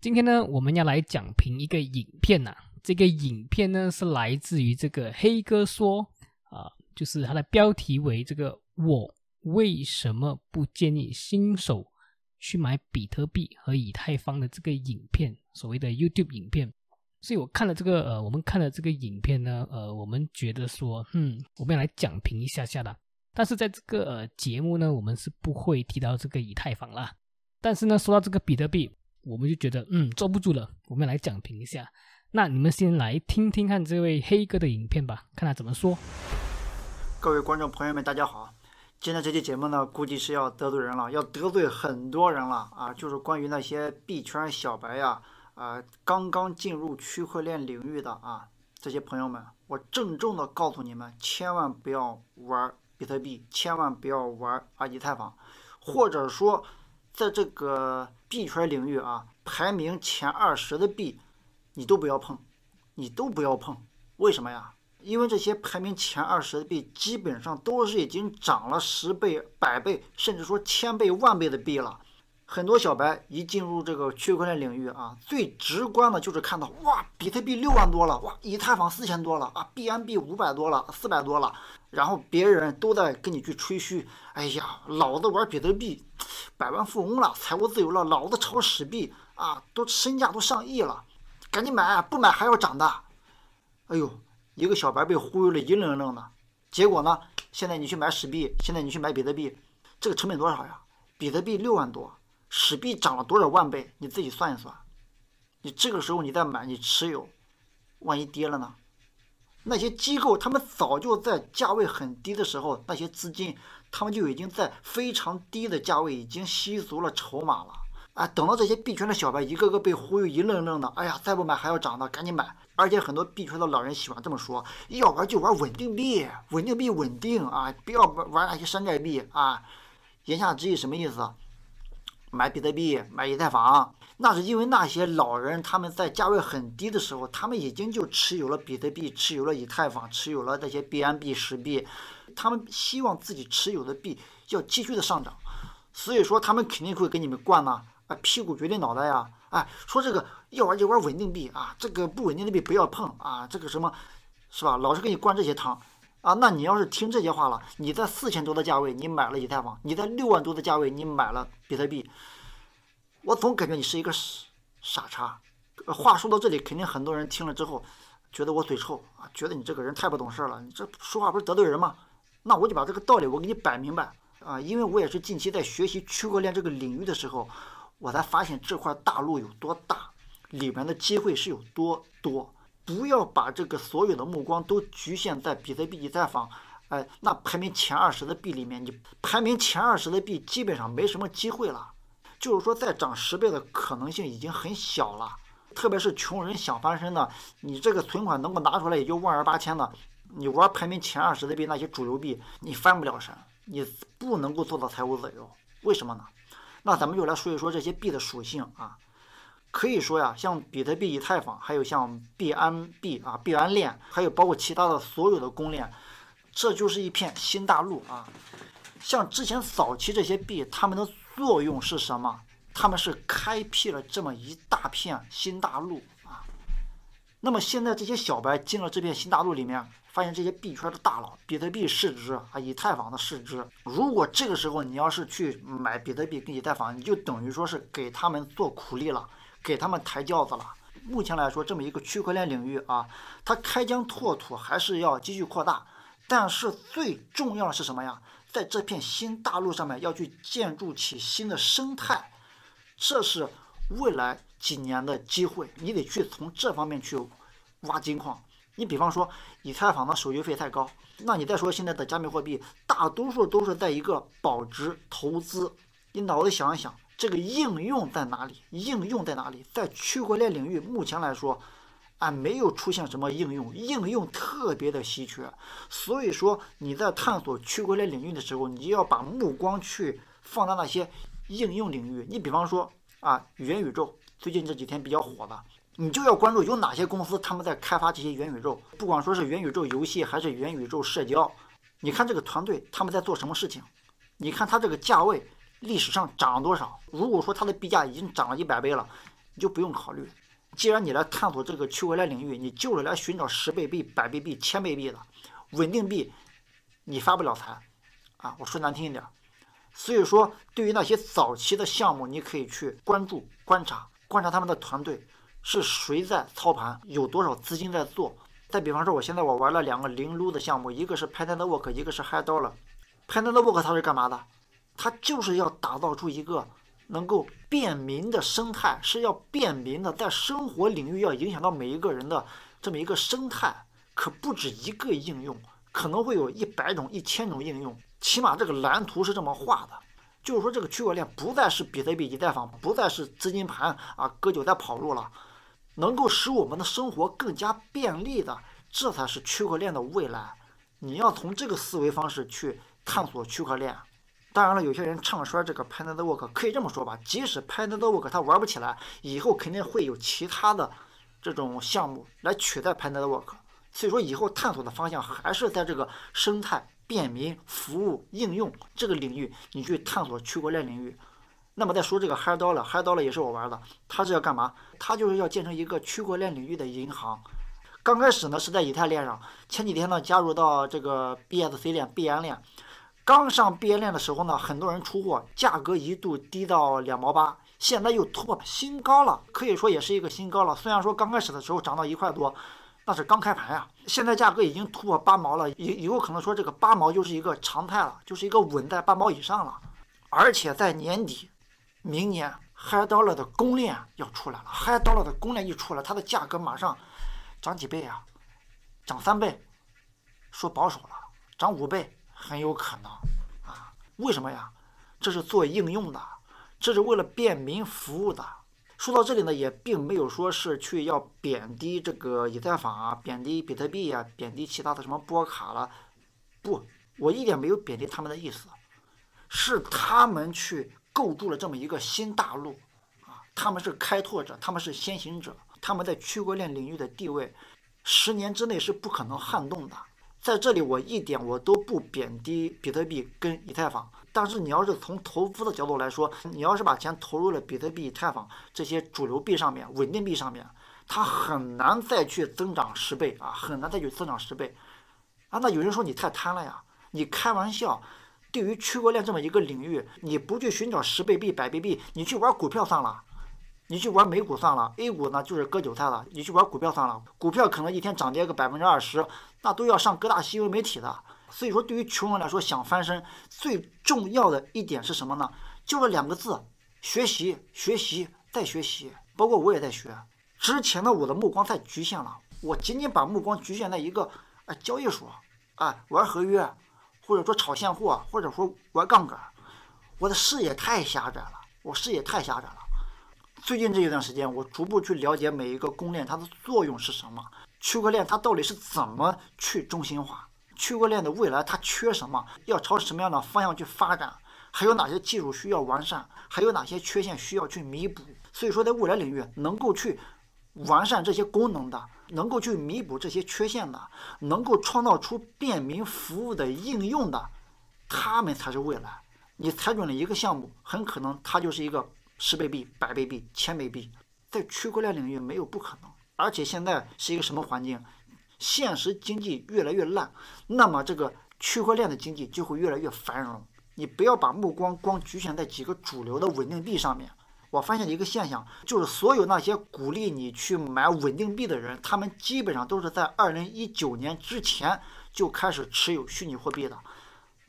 今天呢，我们要来讲评一个影片呐。这个影片呢，是来自于这个黑哥说啊，就是它的标题为这个我。为什么不建议新手去买比特币和以太坊的这个影片？所谓的 YouTube 影片。所以我看了这个，呃，我们看了这个影片呢，呃，我们觉得说，嗯，我们要来讲评一下下的。但是在这个呃节目呢，我们是不会提到这个以太坊啦。但是呢，说到这个比特币，我们就觉得，嗯，坐不住了，我们来讲评一下。那你们先来听听看这位黑哥的影片吧，看他怎么说。各位观众朋友们，大家好。今天这期节目呢，估计是要得罪人了，要得罪很多人了啊！就是关于那些币圈小白呀，啊，刚刚进入区块链领域的啊，这些朋友们，我郑重的告诉你们，千万不要玩比特币，千万不要玩啊以太坊，或者说，在这个币圈领域啊，排名前二十的币，你都不要碰，你都不要碰，为什么呀？因为这些排名前二十的币，基本上都是已经涨了十倍、百倍，甚至说千倍、万倍的币了。很多小白一进入这个区块链领域啊，最直观的就是看到哇，比特币六万多了，哇，以太坊四千多了啊，BNB 五百多了，四百多了。然后别人都在跟你去吹嘘，哎呀，老子玩比特币，百万富翁了，财务自由了，老子炒史币啊，都身价都上亿了，赶紧买，不买还要涨的。哎呦！一个小白被忽悠了一愣愣的，结果呢？现在你去买史币，现在你去买比特币，这个成本多少呀？比特币六万多，史币涨了多少万倍？你自己算一算。你这个时候你再买，你持有，万一跌了呢？那些机构他们早就在价位很低的时候，那些资金他们就已经在非常低的价位已经吸足了筹码了。啊，等到这些币圈的小白一个个被忽悠一愣愣的，哎呀，再不买还要涨的，赶紧买！而且很多币圈的老人喜欢这么说：要玩就玩稳定币，稳定币稳定啊，不要玩玩那些山寨币啊。言下之意什么意思？买比特币，买以太坊，那是因为那些老人他们在价位很低的时候，他们已经就持有了比特币，持有了以太坊，持有了那些 BNB 实币，他们希望自己持有的币要继续的上涨，所以说他们肯定会给你们灌呢。啊，屁股决定脑袋呀！哎，说这个要玩就玩稳定币啊，这个不稳定的币不要碰啊，这个什么，是吧？老是给你灌这些汤啊。那你要是听这些话了，你在四千多的价位你买了以太坊，你在六万多的价位你买了比特币，我总感觉你是一个傻傻叉。话说到这里，肯定很多人听了之后觉得我嘴臭啊，觉得你这个人太不懂事了，你这说话不是得罪人吗？那我就把这个道理我给你摆明白啊，因为我也是近期在学习区块链这个领域的时候。我才发现这块大陆有多大，里面的机会是有多多。不要把这个所有的目光都局限在比特币、以太坊，哎，那排名前二十的币里面，你排名前二十的币基本上没什么机会了。就是说，再涨十倍的可能性已经很小了。特别是穷人想翻身的，你这个存款能够拿出来也就万儿八千的，你玩排名前二十的币那些主流币，你翻不了身，你不能够做到财务自由。为什么呢？那咱们就来说一说这些币的属性啊，可以说呀，像比特币、以太坊，还有像币安币啊、币安链，还有包括其他的所有的公链，这就是一片新大陆啊。像之前早期这些币，它们的作用是什么？他们是开辟了这么一大片新大陆啊。那么现在这些小白进了这片新大陆里面。发现这些币圈的大佬，比特币市值啊，以太坊的市值，如果这个时候你要是去买比特币跟以太坊，你就等于说是给他们做苦力了，给他们抬轿子了。目前来说，这么一个区块链领域啊，它开疆拓土还是要继续扩大，但是最重要的是什么呀？在这片新大陆上面要去建筑起新的生态，这是未来几年的机会，你得去从这方面去挖金矿。你比方说，以太坊的手续费太高，那你再说现在的加密货币，大多数都是在一个保值投资。你脑子想一想，这个应用在哪里？应用在哪里？在区块链领域，目前来说，啊，没有出现什么应用，应用特别的稀缺。所以说你在探索区块链领域的时候，你就要把目光去放在那些应用领域。你比方说啊，元宇宙最近这几天比较火的，你就要关注有哪些公司他们在开发这些元宇宙，不管说是元宇宙游戏还是元宇宙社交，你看这个团队他们在做什么事情？你看它这个价位历史上涨了多少？如果说它的币价已经涨了一百倍了，你就不用考虑。既然你来探索这个区块链领域，你就是来寻找十倍币、百倍币、千倍币的稳定币，你发不了财啊！我说难听一点。所以说，对于那些早期的项目，你可以去关注、观察、观察他们的团队是谁在操盘，有多少资金在做。再比方说，我现在我玩了两个零撸的项目，一个是 p a n t Network，一个是 High Dollar。p a n t Network 它是干嘛的？它就是要打造出一个。能够便民的生态是要便民的，在生活领域要影响到每一个人的这么一个生态，可不止一个应用，可能会有一百种、一千种应用，起码这个蓝图是这么画的。就是说，这个区块链不再是比特币、以太坊，不再是资金盘啊，割韭菜跑路了，能够使我们的生活更加便利的，这才是区块链的未来。你要从这个思维方式去探索区块链。当然了，有些人唱衰这个 p a n t Network，可以这么说吧，即使 p a n t Network 它玩不起来，以后肯定会有其他的这种项目来取代 p a n t Network。所以说，以后探索的方向还是在这个生态、便民、服务、应用这个领域，你去探索区块链领域。那么再说这个 Hi Dollar，Hi Dollar 也是我玩的，它是要干嘛？它就是要建成一个区块链领域的银行。刚开始呢是在以太链上，前几天呢加入到这个 BSC 链、BN 链。刚上毕业链的时候呢，很多人出货，价格一度低到两毛八，现在又突破新高了，可以说也是一个新高了。虽然说刚开始的时候涨到一块多，那是刚开盘呀，现在价格已经突破八毛了，以以后可能说这个八毛就是一个常态了，就是一个稳在八毛以上了。而且在年底，明年 High Dollar 的公链要出来了，High Dollar 的公链一出来，它的价格马上涨几倍啊？涨三倍，说保守了，涨五倍。很有可能啊？为什么呀？这是做应用的，这是为了便民服务的。说到这里呢，也并没有说是去要贬低这个以太坊啊，贬低比特币呀，贬低其他的什么波卡了。不，我一点没有贬低他们的意思，是他们去构筑了这么一个新大陆啊，他们是开拓者，他们是先行者，他们在区块链领域的地位，十年之内是不可能撼动的。在这里，我一点我都不贬低比特币跟以太坊，但是你要是从投资的角度来说，你要是把钱投入了比特币、以太坊这些主流币上面、稳定币上面，它很难再去增长十倍啊，很难再去增长十倍啊。那有人说你太贪了呀，你开玩笑。对于区块链这么一个领域，你不去寻找十倍币、百倍币，你去玩股票算了。你去玩美股算了，A 股呢就是割韭菜了。你去玩股票算了，股票可能一天涨跌个百分之二十，那都要上各大新闻媒体的。所以说，对于穷人来说，想翻身最重要的一点是什么呢？就是两个字：学习，学习再学习。包括我也在学。之前的，我的目光太局限了，我仅仅把目光局限在一个啊交易所，啊玩合约，或者说炒现货，或者说玩杠杆，我的视野太狭窄了，我视野太狭窄了。最近这一段时间，我逐步去了解每一个公链它的作用是什么，区块链它到底是怎么去中心化，区块链的未来它缺什么，要朝什么样的方向去发展，还有哪些技术需要完善，还有哪些缺陷需要去弥补。所以说，在未来领域能够去完善这些功能的，能够去弥补这些缺陷的，能够创造出便民服务的应用的，他们才是未来。你踩准了一个项目，很可能它就是一个。十倍币、百倍币、千倍币，在区块链领域没有不可能。而且现在是一个什么环境？现实经济越来越烂，那么这个区块链的经济就会越来越繁荣。你不要把目光光局限在几个主流的稳定币上面。我发现一个现象，就是所有那些鼓励你去买稳定币的人，他们基本上都是在二零一九年之前就开始持有虚拟货币的。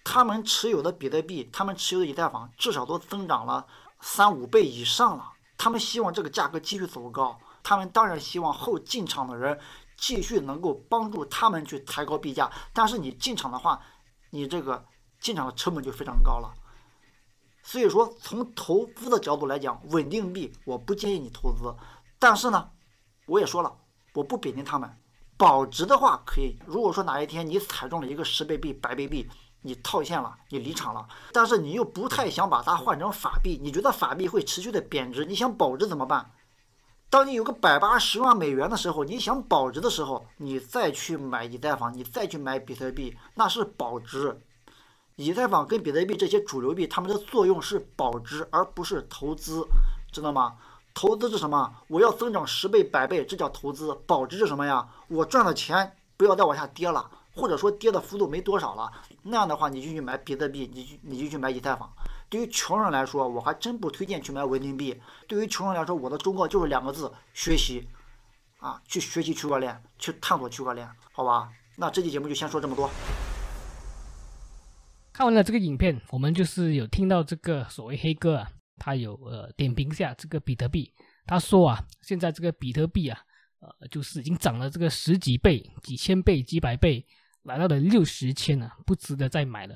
他们持有的比特币，他们持有的以太坊，至少都增长了。三五倍以上了，他们希望这个价格继续走高，他们当然希望后进场的人继续能够帮助他们去抬高币价。但是你进场的话，你这个进场的成本就非常高了。所以说，从投资的角度来讲，稳定币我不建议你投资。但是呢，我也说了，我不贬低他们。保值的话可以，如果说哪一天你踩中了一个十倍币、百倍币，你套现了，你离场了，但是你又不太想把它换成法币，你觉得法币会持续的贬值，你想保值怎么办？当你有个百八十万美元的时候，你想保值的时候，你再去买以太坊，你再去买比特币，那是保值。以太坊跟比特币这些主流币，它们的作用是保值，而不是投资，知道吗？投资是什么？我要增长十倍、百倍，这叫投资。保值是什么呀？我赚的钱不要再往下跌了，或者说跌的幅度没多少了，那样的话你就去买比特币，你就你就去买以太坊。对于穷人来说，我还真不推荐去买稳定币。对于穷人来说，我的忠告就是两个字：学习。啊，去学习区块链，去探索区块链，好吧？那这期节目就先说这么多。看完了这个影片，我们就是有听到这个所谓黑哥啊。他有呃点评一下这个比特币，他说啊，现在这个比特币啊，呃，就是已经涨了这个十几倍、几千倍、几百倍，来到了六十千了，不值得再买了。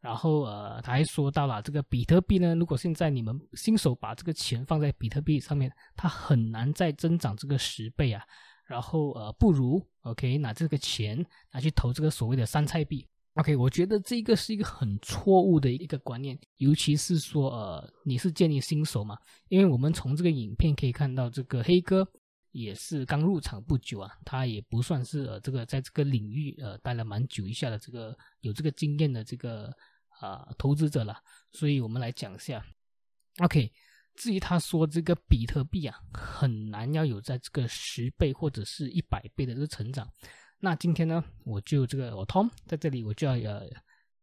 然后呃，他还说到了这个比特币呢，如果现在你们新手把这个钱放在比特币上面，它很难再增长这个十倍啊。然后呃，不如 OK 拿这个钱拿去投这个所谓的山菜币。OK，我觉得这个是一个很错误的一个观念，尤其是说，呃，你是建议新手嘛？因为我们从这个影片可以看到，这个黑哥也是刚入场不久啊，他也不算是呃这个在这个领域呃待了蛮久一下的这个有这个经验的这个啊投资者了，所以我们来讲一下。OK，至于他说这个比特币啊很难要有在这个十倍或者是一百倍的这个成长。那今天呢，我就这个我 Tom 在这里，我就要呃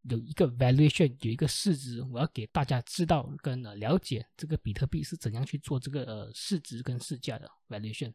有一个 valuation，有一个市值，我要给大家知道跟呃了解这个比特币是怎样去做这个呃市值跟市价的 valuation。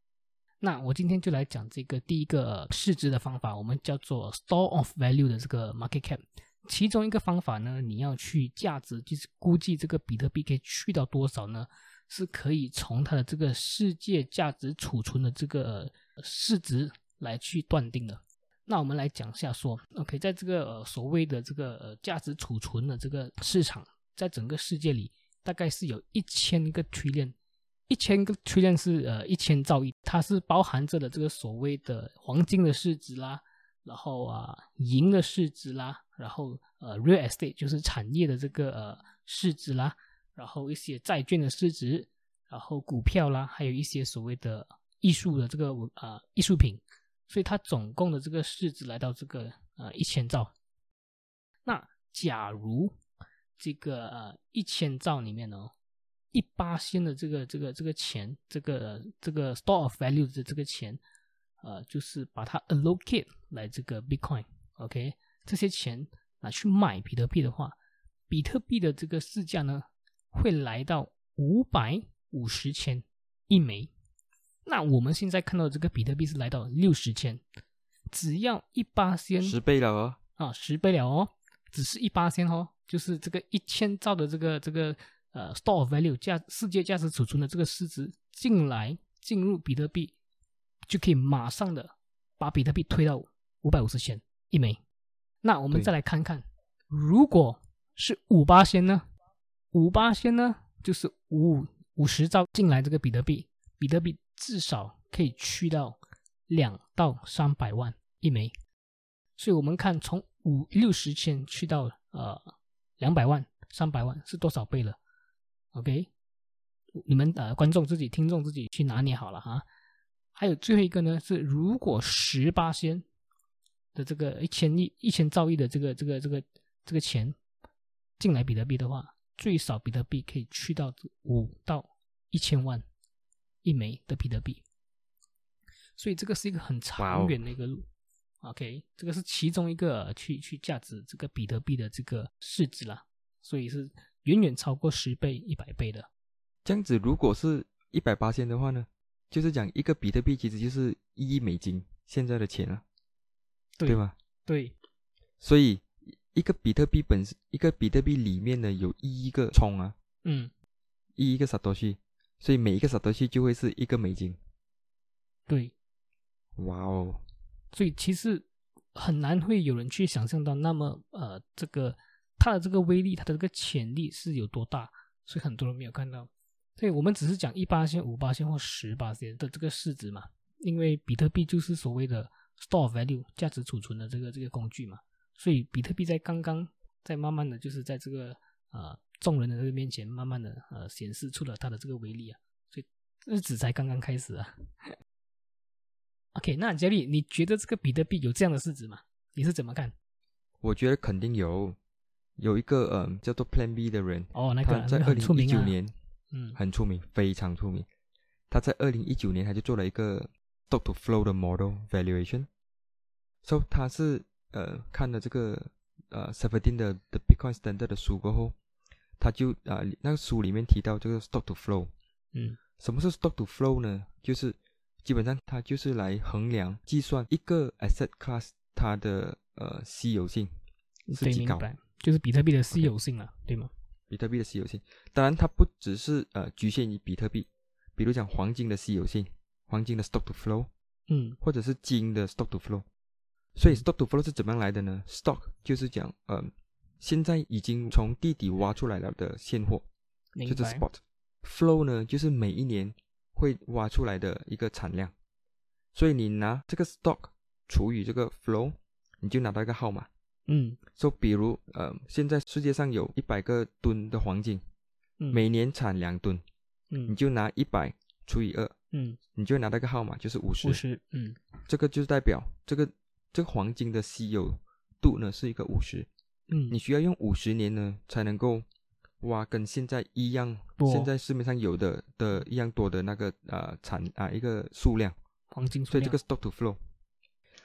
那我今天就来讲这个第一个市值的方法，我们叫做 store of value 的这个 market cap。其中一个方法呢，你要去价值，就是估计这个比特币可以去到多少呢？是可以从它的这个世界价值储存的这个市值。来去断定的，那我们来讲一下说，OK，在这个呃所谓的这个呃价值储存的这个市场，在整个世界里，大概是有一千个 trillion，一千个 trillion 是呃一千兆亿，它是包含着的这个所谓的黄金的市值啦，然后啊银的市值啦，然后呃 real estate 就是产业的这个呃市值啦，然后一些债券的市值，然后股票啦，还有一些所谓的艺术的这个呃艺术品。所以它总共的这个市值来到这个呃一千兆。那假如这个呃一千兆里面呢，一八仙的这个这个这个钱，这个这个 store of value 的这个钱，呃，就是把它 allocate 来这个 Bitcoin，OK，这些钱拿去买比特币的话，比特币的这个市价呢，会来到五百五十千一枚。那我们现在看到这个比特币是来到六十千，只要一八千十倍了哦，啊，十倍了哦，只是一八千哦，就是这个一千兆的这个这个呃 store value 价世界价值储存的这个市值进来进入比特币，就可以马上的把比特币推到五百五十千一枚。那我们再来看看，如果是五八千呢？五八千呢，就是五五十兆进来这个比特币，比特币。至少可以去到两到三百万一枚，所以我们看从五六十千去到呃两百万、三百万是多少倍了？OK，你们呃观众自己、听众自己去拿捏好了哈。还有最后一个呢，是如果十八仙的这个一千亿、一千兆亿的这个这个这个这个钱进来比特币的话，最少比特币可以去到五到一千万。一枚的比特币，所以这个是一个很长远的一个路。OK，这个是其中一个去去价值这个比特币的这个市值啦，所以是远远超过十倍、一百倍的。这样子，如果是一百八千的话呢，就是讲一个比特币其实就是一亿美金现在的钱啊，对吗？对。所以一个比特币本身，一个比特币里面呢有一亿个冲啊，嗯，一亿个啥东西。所以每一个小东西就会是一个美金，对，哇哦！所以其实很难会有人去想象到那么呃，这个它的这个威力，它的这个潜力是有多大，所以很多人没有看到。所以我们只是讲一八线、五八线或十八线的这个市值嘛。因为比特币就是所谓的 store value 价值储存的这个这个工具嘛，所以比特币在刚刚在慢慢的就是在这个呃众人的这个面前，慢慢的呃显示出了他的这个威力啊，所以日子才刚刚开始啊。OK，那杰利，你觉得这个比特币有这样的市值吗？你是怎么看？我觉得肯定有，有一个嗯叫做 Plan B 的人，哦，那个他在二零一九年嗯很出名，非常出名。他在二零一九年他就做了一个 stock to flow 的 model valuation，so 他是呃看了这个呃 Seventeen 的的 Bitcoin Standard 的书过后，他就啊、那个书里面提到这个 stock to flow，嗯什么是 stock to flow 呢？就是基本上它就是来衡量计算一个 asset class 它的呃稀有性是对，极高，就是比特币的稀有性啊，对吗？比特币的稀有性。当然，它不只是呃局限于比特币，比如讲黄金的稀有性，黄金的 stock to flow，嗯或者是金的 stock to flow。所以嗯 stock to flow 是怎么样来的呢？stock 就是讲呃现在已经从地底挖出来了的现货，就是。spot。flow 呢，就是每一年会挖出来的一个产量，所以你拿这个 stock 除以这个 flow，你就拿到一个号码。嗯说、比如呃，现在世界上有一百个吨的黄金，嗯，每年产两吨，嗯你嗯就拿一百除以二，嗯你就拿到一个号码，就是五十五。十嗯这个就是代表这个这个黄金的稀有度呢是一个五十，嗯，你需要用五十年呢才能够挖跟现在一样，多现在市面上有的的一样多的那个呃产啊、一个数量，黄金数量所以这个 stock to flow。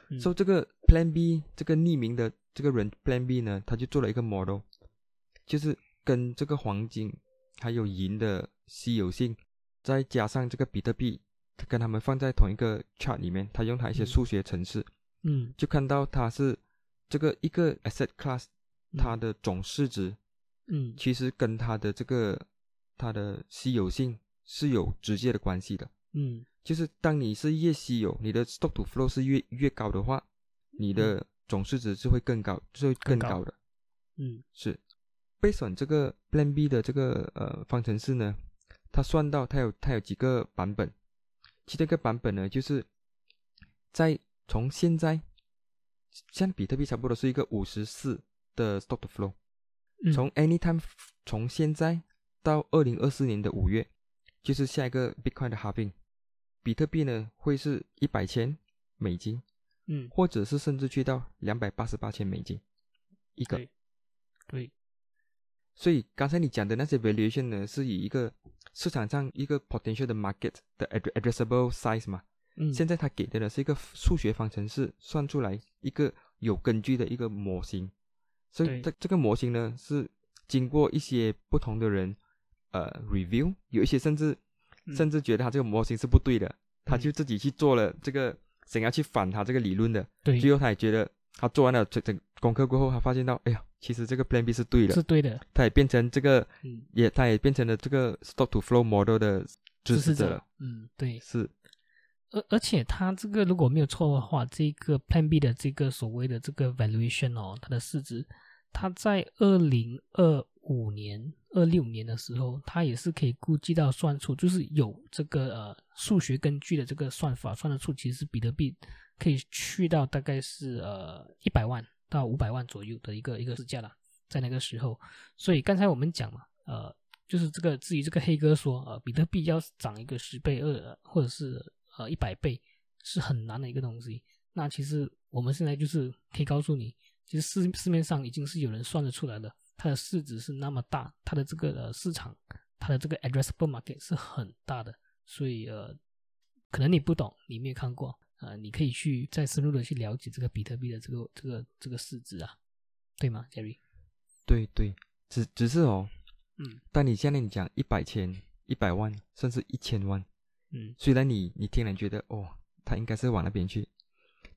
嗯。所以这个 Plan B 这个匿名的这个人 Plan B 呢，他就做了一个 model，就是跟这个黄金还有银的稀有性，再加上这个比特币，跟他们放在同一个 chart 里面，他用他一些嗯。数学程式，嗯。就看到它是这个一个 asset class 嗯它的总市值，嗯。其实跟它的这个它的稀有性是有直接的关系的。嗯。就是当你是越稀有，你的 stock to flow 是越越高的话，你的总市值是会更高，是会更更高高的。嗯。是，背选这个 Plan B 的这个呃方程式呢，它算到它有它有几个版本，其中一个版本呢，就是在从现在，像比特币差不多是一个五十四的 stock to flow，嗯从 anytime 从现在到二零二四年的五月，就是下一个 Bitcoin 的 halving，比特币呢会是一百千美金，嗯或者是甚至去到两百八十八千美金一个。对对所以刚才你讲的那些 valuation 呢，是以一个市场上一个 potential 的 market 的 addre- addressable size 嘛。嗯现在它给的呢是一个数学方程式，算出来一个有根据的一个模型。所以对。这这个模型呢是经过一些不同的人呃 review，有一些甚至、嗯。甚至觉得他这个模型是不对的，他嗯。就自己去做了这个想要去反他这个理论的。对。最后他也觉得他做完了整整功课过后，他发现到，哎呀，其实这个 Plan B 是对的是，对的，他也变成这个嗯，也他也变成了这个 stock to flow model 的支持者。嗯对，是而而且它这个如果没有错的话，这个 Plan B 的这个所谓的这个 valuation 哦，它的市值，它在二零二五年、二六年的时候，它也是可以估计到算出，就是有这个呃数学根据的这个算法算得出，其实比特币可以去到大概是呃一百万到五百万左右的一个一个市价了，在那个时候。所以刚才我们讲嘛，呃，就是这个至于这个黑哥说，呃，比特币要涨一个十倍、二或者是呃一百倍是很难的一个东西。那其实我们现在就是可以告诉你，其实市市面上已经是有人算得出来的，它的市值是那么大，它的这个呃市场，它的这个 addressable market 是很大的。所以呃，可能你不懂，你没有看过，呃，你可以去再深入的去了解这个比特币的这个这个这个市值啊，对吗，Jerry？对对，只只是哦，嗯但你现在你讲一百千、一百万，甚至一千万，嗯。虽然你你听了觉得哦，他应该是往那边去，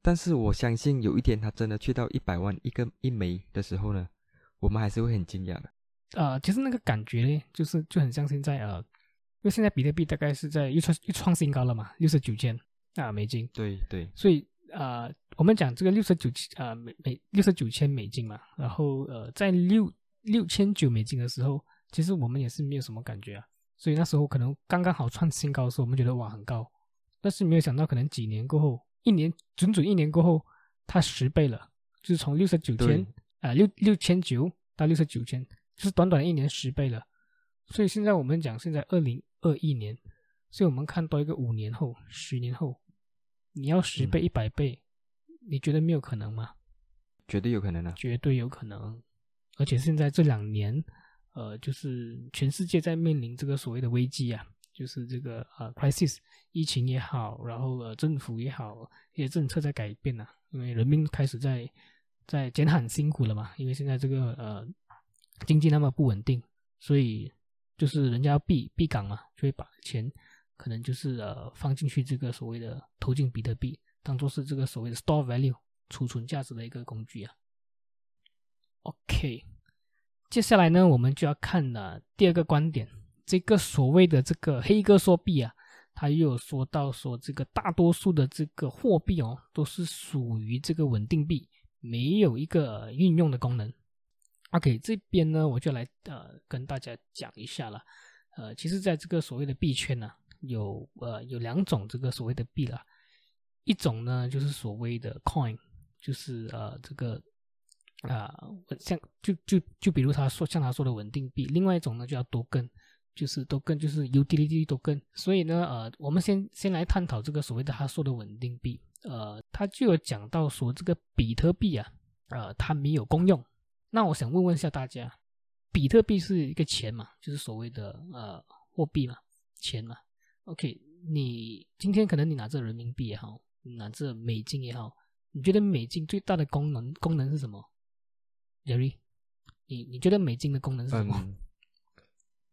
但是我相信有一天他真的去到一百万一个一枚的时候呢，我们还是会很惊讶的。呃，其实那个感觉呢，就是就很像现在呃，因为现在比特币大概是在又创又创新高了嘛，六十九千啊美金，对对，所以呃，我们讲这个六十九呃美美六十九千美金嘛，然后呃在六六千九美金的时候，其实我们也是没有什么感觉啊，所以那时候可能刚刚好创新高的时候，我们觉得哇很高，但是没有想到，可能几年过后，一年准准一年过后，它十倍了，就是从六十九千啊六六千九到六十九千，就是短短一年十倍了。所以现在我们讲，现在二零二一年，所以我们看到一个五年后、十年后，你要十倍、一百倍，你觉得没有可能吗？绝对有可能的，绝对有可能。而且现在这两年，呃，就是全世界在面临这个所谓的危机啊。就是这个呃，crisis，疫情也好，然后呃，政府也好，一些政策在改变呐，因为人民开始在在减很辛苦了嘛，因为现在这个呃经济那么不稳定，所以就是人家要避避港嘛，就会把钱可能就是呃放进去这个所谓的投进比特币，当做是这个所谓的 store value 储存价值的一个工具啊。OK，接下来呢，我们就要看了第二个观点。这个所谓的这个黑哥说币啊，他又有说到说这个大多数的这个货币哦，都是属于这个稳定币，没有一个运用的功能。OK，这边呢我就来呃跟大家讲一下了。呃，其实在这个所谓的币圈呢，有呃有两种这个所谓的币了，一种呢就是所谓的 coin，就是呃这个啊像就就就比如他说像他说的稳定币，另外一种呢就要多根。就是多跟就是 utility 都跟，所以呢，呃，我们先先来探讨这个所谓的他说的稳定币，呃，他就有讲到说这个比特币啊，呃，它没有公用。那我想问问一下大家，比特币是一个钱嘛，就是所谓的呃货币嘛，钱嘛。OK，你今天可能你拿着人民币也好，拿着美金也好，你觉得美金最大的功能功能是什么？Jerry，你你觉得美金的功能是什么？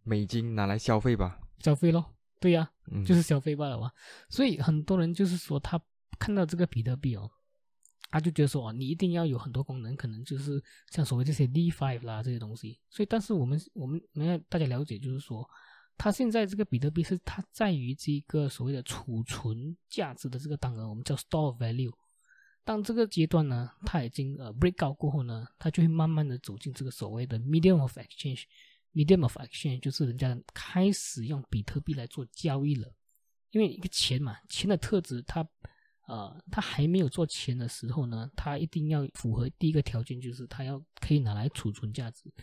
美金拿来消费吧，消费咯，对呀，就是消费罢了嘛。所以很多人就是说，他看到这个比特币哦，他就觉得说，哦，你一定要有很多功能，可能就是像所谓这些 DeFi 啦这些东西。所以，但是我们我们没有大家了解，就是说，它现在这个比特币是它在于这个所谓的储存价值的这个单额，我们叫 store value。当这个阶段呢，它已经呃 break out 过后呢，它就会慢慢的走进这个所谓的 medium of exchange。Medium of exchange 就是人家开始用比特币来做交易了，因为一个钱嘛，钱的特质，它呃，它还没有做钱的时候呢，它一定要符合第一个条件，就是它要可以拿来储存价值。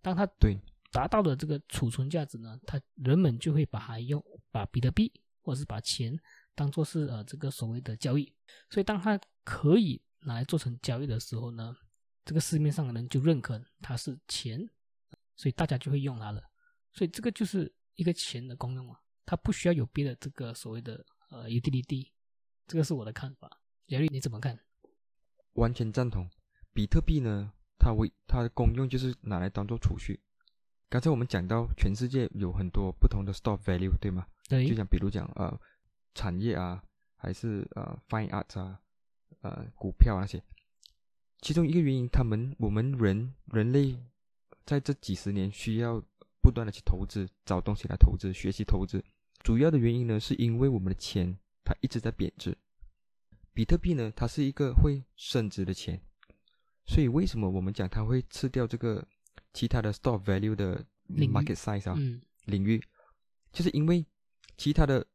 当它对达到了这个储存价值呢，它人们就会把它用把比特币或者是把钱当做是呃这个所谓的交易。所以当它可以拿来做成交易的时候呢，这个市面上的人就认可它是钱。所以大家就会用它了，所以这个就是一个钱的功用啊，它不需要有别的这个所谓的呃 utility，这个是我的看法。梁丽你怎么看？完全赞同。比特币呢，它为它的功用就是拿来当做储蓄。刚才我们讲到全世界有很多不同的 store value，对吗？对。就像比如讲呃产业啊，还是呃 fine art 啊，呃股票那些，其中一个原因，他们我们人人类。在这几十年，需要不断的去投资，找东西来投资，学习投资。主要的原因呢，是因为我们的钱它一直在贬值。比特币呢，它是一个会升值的钱，所以为什么我们讲它会吃掉这个其他的 store value 的 market size 啊？领域，就是因为其他的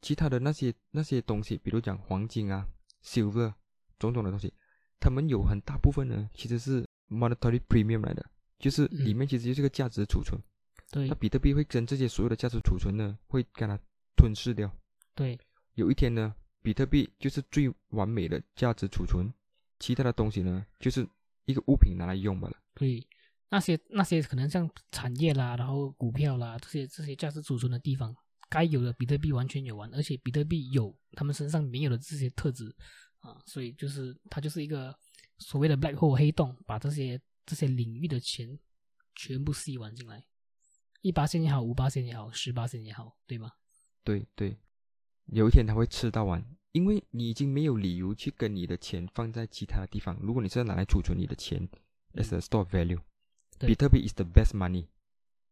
其他的那些那些东西，比如讲黄金啊、silver 种种的东西，他们有很大部分呢，其实是 monetary premium 来的。就是里面其实就是个价值储存，对，那比特币会跟这些所有的价值储存呢，会给它吞噬掉。对，有一天呢，比特币就是最完美的价值储存，其他的东西呢，就是一个物品拿来用罢了。对，那些那些可能像产业啦，然后股票啦，这些这些价值储存的地方，该有的比特币完全有完，而且比特币有他们身上没有的这些特质啊，所以就是它就是一个所谓的 black hole 黑洞，把这些。这些领域的钱全部吸完进来，一八线也好，五八线也好，十八线也好，对吗？对对，有一天它会吃到完，因为你已经没有理由去跟你的钱放在其他的地方。如果你是要拿来储存你的钱，as a store value，比特币 is the best money。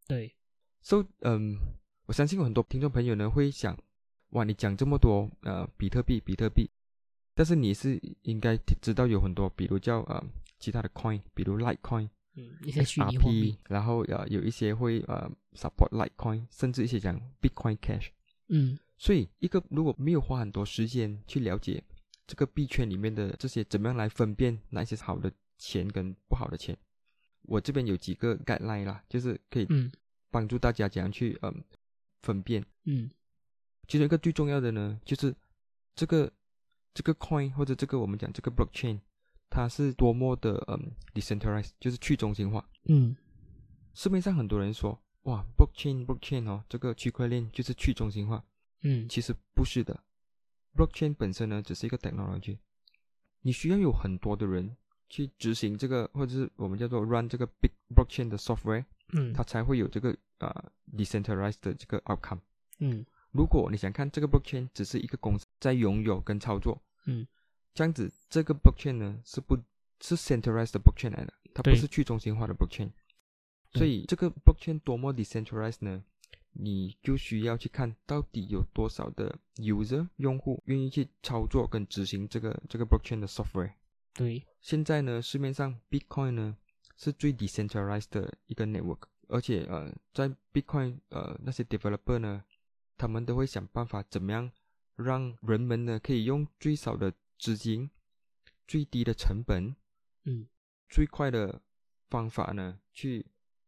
对，so 嗯，我相信有很多听众朋友呢会想，哇，你讲这么多呃，比特币，比特币，但是你是应该知道有很多，比如叫呃。其他的 coin，比如 Litecoin，嗯，一些虚拟货币，然后呃有一些会呃 support Litecoin，甚至一些讲 Bitcoin Cash，嗯，所以一个如果没有花很多时间去了解这个币圈里面的这些怎么样来分辨哪些是好的钱跟不好的钱，我这边有几个 guideline 啦，就是可以嗯。帮助大家怎样去嗯分辨。嗯其中一个最重要的呢，就是这个这个 coin 或者这个我们讲这个 blockchain，它是多么的嗯 decentralized，就是去中心化。嗯市面上很多人说，哇，blockchain blockchain 哦，这个区块链就是去中心化，嗯其实不是的。blockchain 本身呢，只是一个 technology，你需要有很多的人去执行这个，或者是我们叫做 run 这个 big blockchain 的 software，嗯它才会有这个呃 decentralized 的这个 outcome。嗯如果你想看这个 blockchain 只是一个公司在拥有跟操作，嗯，这样子这个 blockchain 呢是不，是 centralized 的 blockchain 来的，它不是去中心化的 blockchain。所以这个 blockchain 多么 decentralized 呢？你就需要去看到底有多少的 user 用户愿意去操作跟执行这个这个 blockchain 的 software。对，现在呢，市面上 Bitcoin 呢是最 decentralized 的一个 network，而且呃，在 Bitcoin 呃那些 developer 呢，他们都会想办法怎么样让人们呢可以用最少的资金、最低的成本、嗯。最快的方法呢去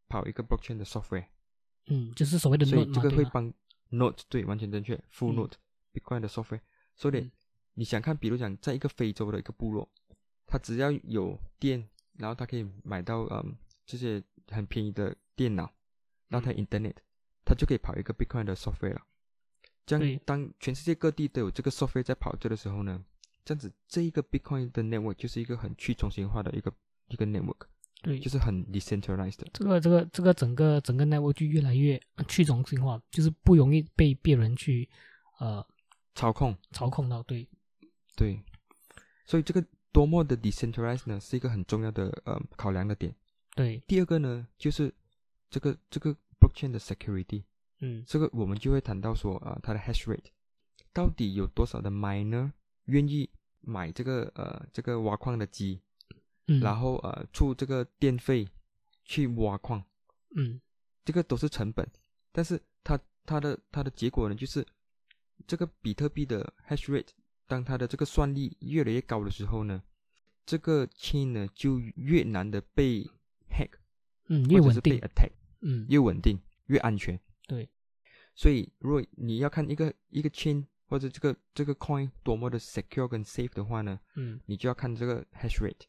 跑一个 blockchain 的 software，嗯，就是所谓的所以这个会帮 note 对完全正确 full 嗯。node Bitcoin 的 software，所以嗯。你想看，比如讲在一个非洲的一个部落，他只要有电，然后他可以买到嗯这些很便宜的电脑，然后他嗯 internet，它就可以跑一个 Bitcoin 的 software 了。这样，当全世界各地都有这个 software 在跑着的时候呢，这样子这一个 Bitcoin 的 network 就是一个很去中心化的一个一个 network，对，就是很 decentralized 的。这个这个这个整个整个 network 就越来越去中心化，就是不容易被别人去呃操控，操控到。对，对，所以这个多么的 decentralized 呢，是一个很重要的呃考量的点。对，第二个呢，就是这个这个 blockchain 的 security，嗯。这个我们就会谈到说啊、它的 hash rate 到底有多少的 miner 愿意买这个呃这个挖矿的机，嗯，然后呃出这个电费去挖矿，嗯。这个都是成本。但是它它的它的结果呢，就是这个比特币的 hash rate，当它的这个算力越来越高的时候呢，这个 chain 呢就越难的被嗯越稳定，attack，嗯。越稳定越安全。对，所以如果你要看一个一个 chain 或者这个这个 coin 多么的 secure 跟 safe 的话呢，嗯。你就要看这个 hash rate，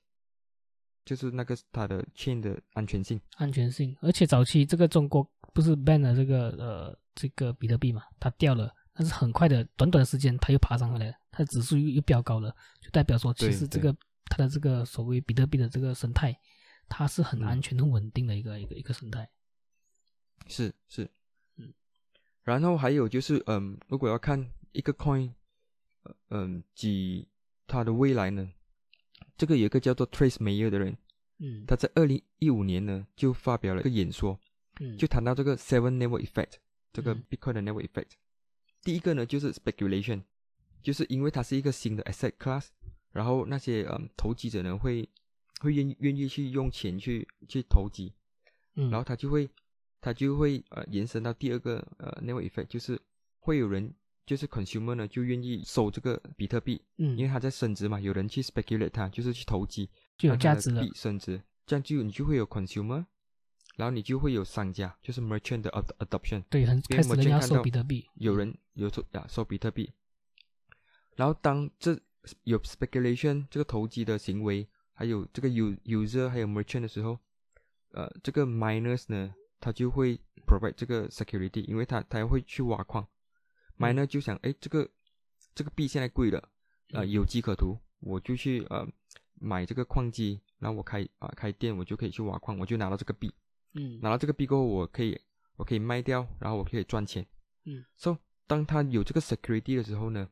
就是那个它的 chain 的安全性。安全性，而且早期这个中国不是 ban 了这个呃这个比特币嘛，它掉了，但是很快的短短时间它又爬上来了，它的指数又又飙高了，就代表说其实这个它的这个所谓比特币的这个生态，它是很嗯。安全、很稳定的一个一个一个生态。是是，嗯，然后还有就是，嗯，如果要看一个 coin，呃嗯，及它的未来呢，这个有一个叫做 Trace Mayer 的人，嗯。他在二零一五年呢就发表了一个演说，嗯。就谈到这个 Seven Network Effect，这个嗯。Bitcoin 的 Network Effect。第一个呢就是 speculation，就是因为它是一个新的 asset class，然后那些嗯投机者呢会会愿意愿意去用钱去去投机，嗯，然后他就会他就会呃延伸到第二个呃 network effect，就是会有人就是 consumer 呢就愿意收这个比特币，嗯。因为它在升值嘛，有人去 speculate 它，就是去投机，就有价值了。币。升值，这样就你就会有 consumer，然后你就会有商家，就是 merchant 的 ad- adoption，对，很开始人家收比特币。有人有收啊收比特币，然后当这有 speculation 这个投机的行为，还有这个 u user 还有 merchant 的时候，呃，这个 miners 呢，他就会 provide 这个 security，因为他他会去挖矿，miner 就想，哎，这个这个币现在贵了，呃，嗯。有机可图，我就去呃买这个矿机，然后我开啊、开店，我就可以去挖矿，我就拿到这个币，嗯。拿到这个币过后，我可以我可以卖掉，然后我可以赚钱。嗯，so 当他有这个 security 的时候呢，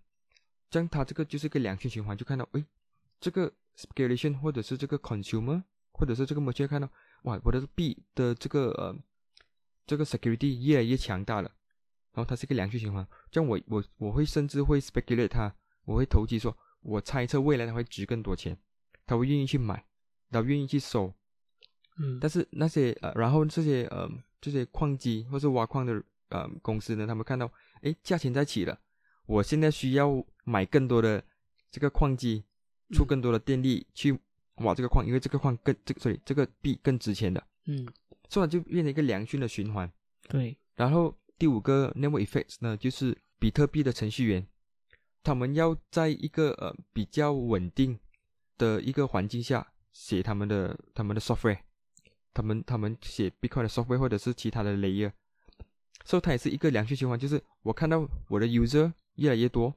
这样他这个就是个良性循环，就看到哎，这个 speculation 或者是这个 consumer 或者是这个 merchant 看到哇，我的币的这个呃这个 security 越来越强大了，然后它是一个良性循环，这样我我我会甚至会 speculate 它，我会投机说，我猜测未来它会值更多钱，他会愿意去买，他愿意去收，嗯，但是那些呃，然后这些呃这些矿机或是挖矿的呃公司呢，他们看到诶价钱在起了，我现在需要买更多的这个矿机，出更多的电力去挖这个矿，因为这个矿更这个所以这个币更值钱的，嗯，所以就变成一个良性的循环。对，然后第五个 network effects 呢，就是比特币的程序员，他们要在一个呃比较稳定的一个环境下写他们的他们的 software，他们他们写 Bitcoin 的 software 或者是其他的 layer，所以它也是一个良性循环，就是我看到我的 user 越来越多，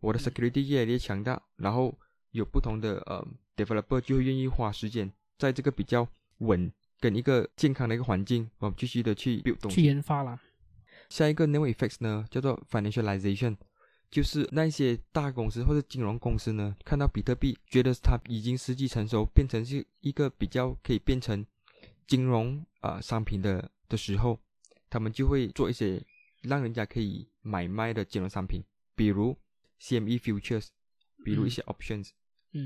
我的 security 越来越强大，然后有不同的呃 developer 就会愿意花时间在这个比较稳跟一个健康的一个环境，我们继续的去 build 东去西。研发啦。下一个 network effects 呢，叫做 financialization，就是那些大公司或者金融公司呢，看到比特币，觉得它已经时机成熟，变成是一个比较可以变成金融啊、呃商品的的时候，他们就会做一些让人家可以买卖的金融商品，比如 CME futures，比如一些 options。嗯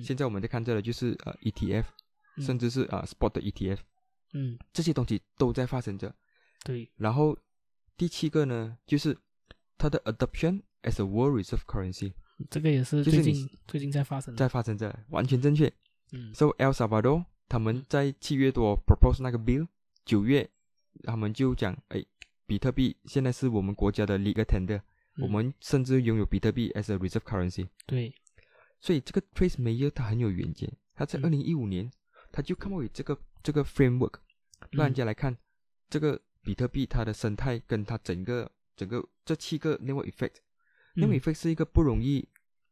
现在我们在看这的就是呃 ETF，嗯。甚至是呃 spot 的 ETF，嗯，这些东西都在发生着。对，然后第七个呢，就是它的 adoption as a world reserve currency 这个也是就是最近最近在发生的。在发生着，完全正确。嗯。So El Salvador 他们在七月多 propose 那个 bill，九月他们就讲，哎，比特币现在是我们国家的 legal tender，、嗯。我们甚至拥有比特币 as a reserve currency。对，所以这个 Trace Mayer 他很有远见，他在嗯二零一五年他就 COME WITH 这个这个 framework，让人嗯家来看这个比特币它的生态跟它整个整个这七个 network effect。network 嗯 effect 是一个不容易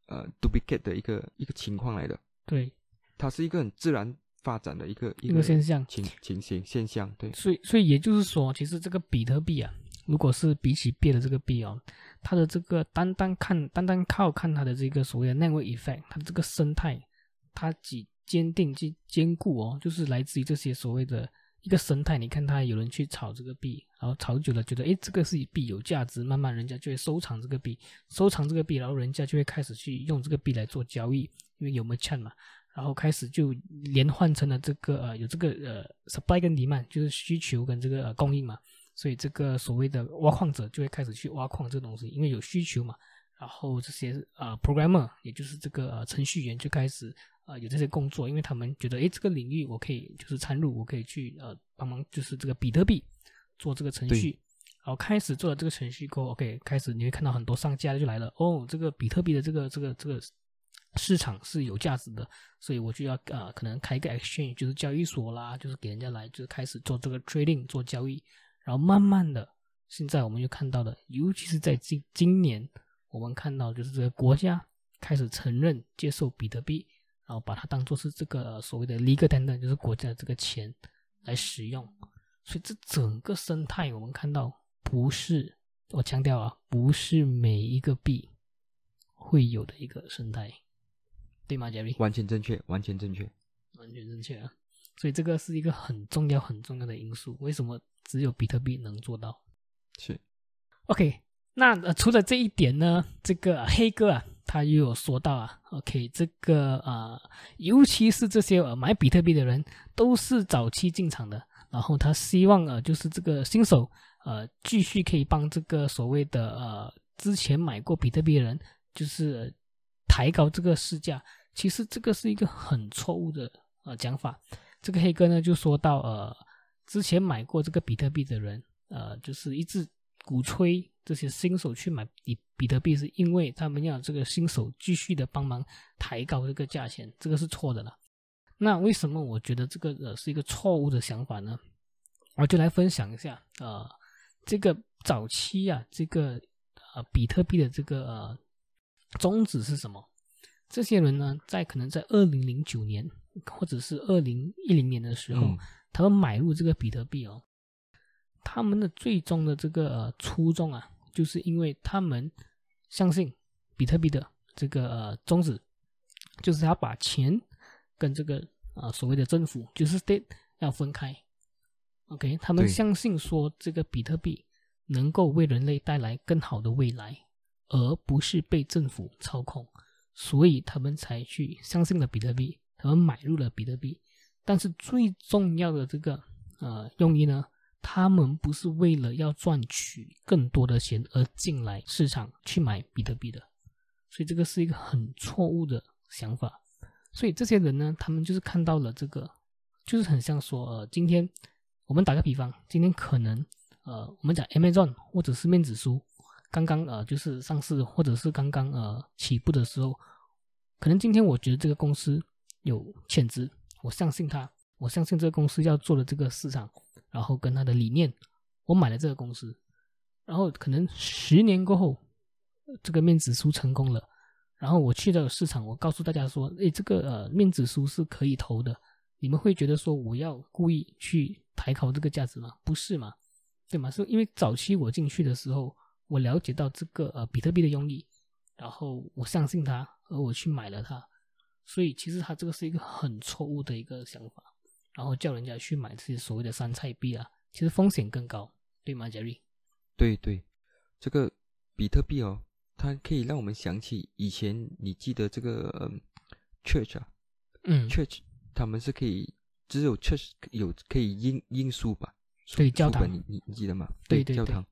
呃 duplicate 的一个一个情况来的，对它是一个很自然发展的一个一个现象。情情形现象。对，所以，所以也就是说，其实这个比特币啊，如果是比起别的这个币哦，它的这个单单看，单单靠看它的这个所谓的 network effect，它的这个生态，它几坚定、既坚固哦，就是来自于这些所谓的一个生态。你看，它有人去炒这个币，然后炒久了，觉得诶这个是币有价值，慢慢人家就会收藏这个币，收藏这个币，然后人家就会开始去用这个币来做交易，因为有 MCH 嘛。然后开始就连换成了这个呃有这个呃 supply 跟 demand，就是需求跟这个、呃、供应嘛，所以这个所谓的挖矿者就会开始去挖矿这个东西，因为有需求嘛。然后这些呃 programmer，也就是这个呃程序员就开始呃有这些工作，因为他们觉得诶这个领域我可以就是参入，我可以去呃帮忙就是这个比特币做这个程序。然后开始做了这个程序过后，OK，开始你会看到很多商家就来了，哦，这个比特币的这个这个这个市场是有价值的，所以我就要呃可能开一个 exchange，就是交易所啦，就是给人家来就是开始做这个 trading 做交易，然后慢慢的，现在我们就看到了，尤其是在今今年，我们看到就是这个国家开始承认接受比特币，然后把它当做是这个、呃所谓的 legal tender，就是国家的这个钱来使用，所以这整个生态我们看到不是我强调啊，不是每一个币会有的一个生态。对吗，Jerry？完全正确，完全正确。完全正确啊！所以这个是一个很重要、很重要的因素。为什么只有比特币能做到是？OK，那呃，除了这一点呢，这个黑哥啊，他又有说到啊，OK，这个啊、呃，尤其是这些呃买比特币的人，都是早期进场的，然后他希望呃，就是这个新手呃，继续可以帮这个所谓的呃之前买过比特币的人，就是、呃抬高这个市价。其实这个是一个很错误的呃讲法。这个黑哥呢就说到，呃，之前买过这个比特币的人，呃，就是一直鼓吹这些新手去买比比特币，是因为他们要这个新手继续的帮忙抬高这个价钱，这个是错的了。那为什么我觉得这个呃是一个错误的想法呢？我就来分享一下，呃，这个早期啊，这个呃比特币的这个呃宗旨是什么？这些人呢，在可能在二零零九年或者是二零一零年的时候，嗯他们买入这个比特币哦，他们的最终的这个、呃、初衷啊，就是因为他们相信比特币的这个呃宗旨，就是要把钱跟这个呃所谓的政府，就是 state 要分开。OK，他们相信说这个比特币能够为人类带来更好的未来，而不是被政府操控。所以他们才去相信了比特币，他们买入了比特币。但是最重要的这个呃用意呢，他们不是为了要赚取更多的钱而进来市场去买比特币的，所以这个是一个很错误的想法。所以这些人呢，他们就是看到了这个，就是很像说，呃，今天我们打个比方，今天可能，呃，我们讲 MAZON 或者是面子书刚刚呃就是上市或者是刚刚呃起步的时候，可能今天我觉得这个公司有潜质，我相信他，我相信这个公司要做的这个市场，然后跟他的理念，我买了这个公司，然后可能十年过后，这个面子书成功了。然后我去到市场，我告诉大家说：“诶，这个呃面子书是可以投的。”你们会觉得说我要故意去抬高这个价值吗？不是嘛？对吗？是因为早期我进去的时候，我了解到这个呃比特币的用意，然后我相信它，而我去买了它。所以其实他这个是一个很错误的一个想法，然后叫人家去买这些所谓的山菜币啊，其实风险更高，对吗，杰瑞？对对，这个比特币哦。它可以让我们想起以前，你记得这个 church 啊，嗯，church 他们是可以只有 church 有可以印印书吧？对，教堂，你你你记得吗？对对教堂。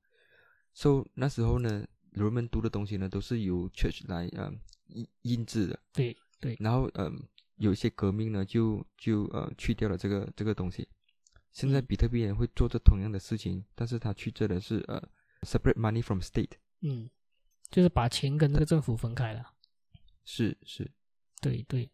So 那时候呢，人们读的东西呢，都是由 church 来呃印印制的。对对。然后嗯，有一些革命呢，就就呃去掉了这个这个东西。现在比特币人会做着同样的事情，但是他去这的是呃 separate money from state。嗯。就是把钱跟这个政府分开了，是是，对对。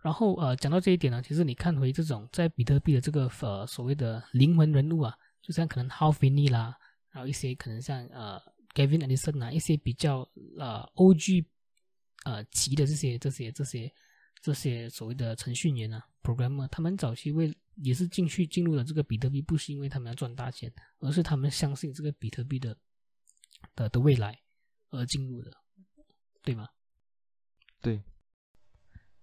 然后呃，讲到这一点呢，其实你看回这种在比特币的这个呃所谓的灵魂人物啊，就像可能 Hal Finney 啦，然后一些可能像呃 Gavin Anderson 啊，一些比较呃 OG 呃急的这些这些这些这些所谓的程序员啊 programmer，他们早期为也是进去进入了这个比特币，不是因为他们要赚大钱，而是他们相信这个比特币的。的的未来而进入的，对吗？对。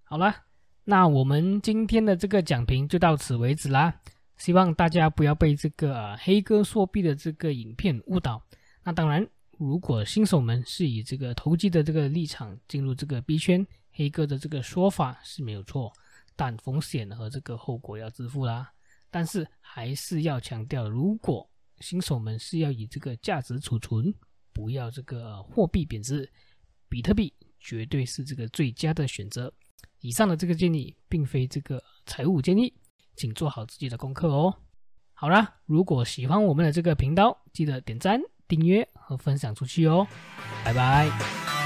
好了，那我们今天的这个讲评就到此为止啦。希望大家不要被这个黑哥作币的这个影片误导。那当然，如果新手们是以这个投机的这个立场进入这个币圈，黑哥的这个说法是没有错，但风险和这个后果要自负啦。但是还是要强调，如果新手们是要以这个价值储存，不要这个货币贬值，比特币绝对是这个最佳的选择。以上的这个建议并非这个财务建议，请做好自己的功课哦。好啦，如果喜欢我们的这个频道，记得点赞、订阅和分享出去哦。拜拜。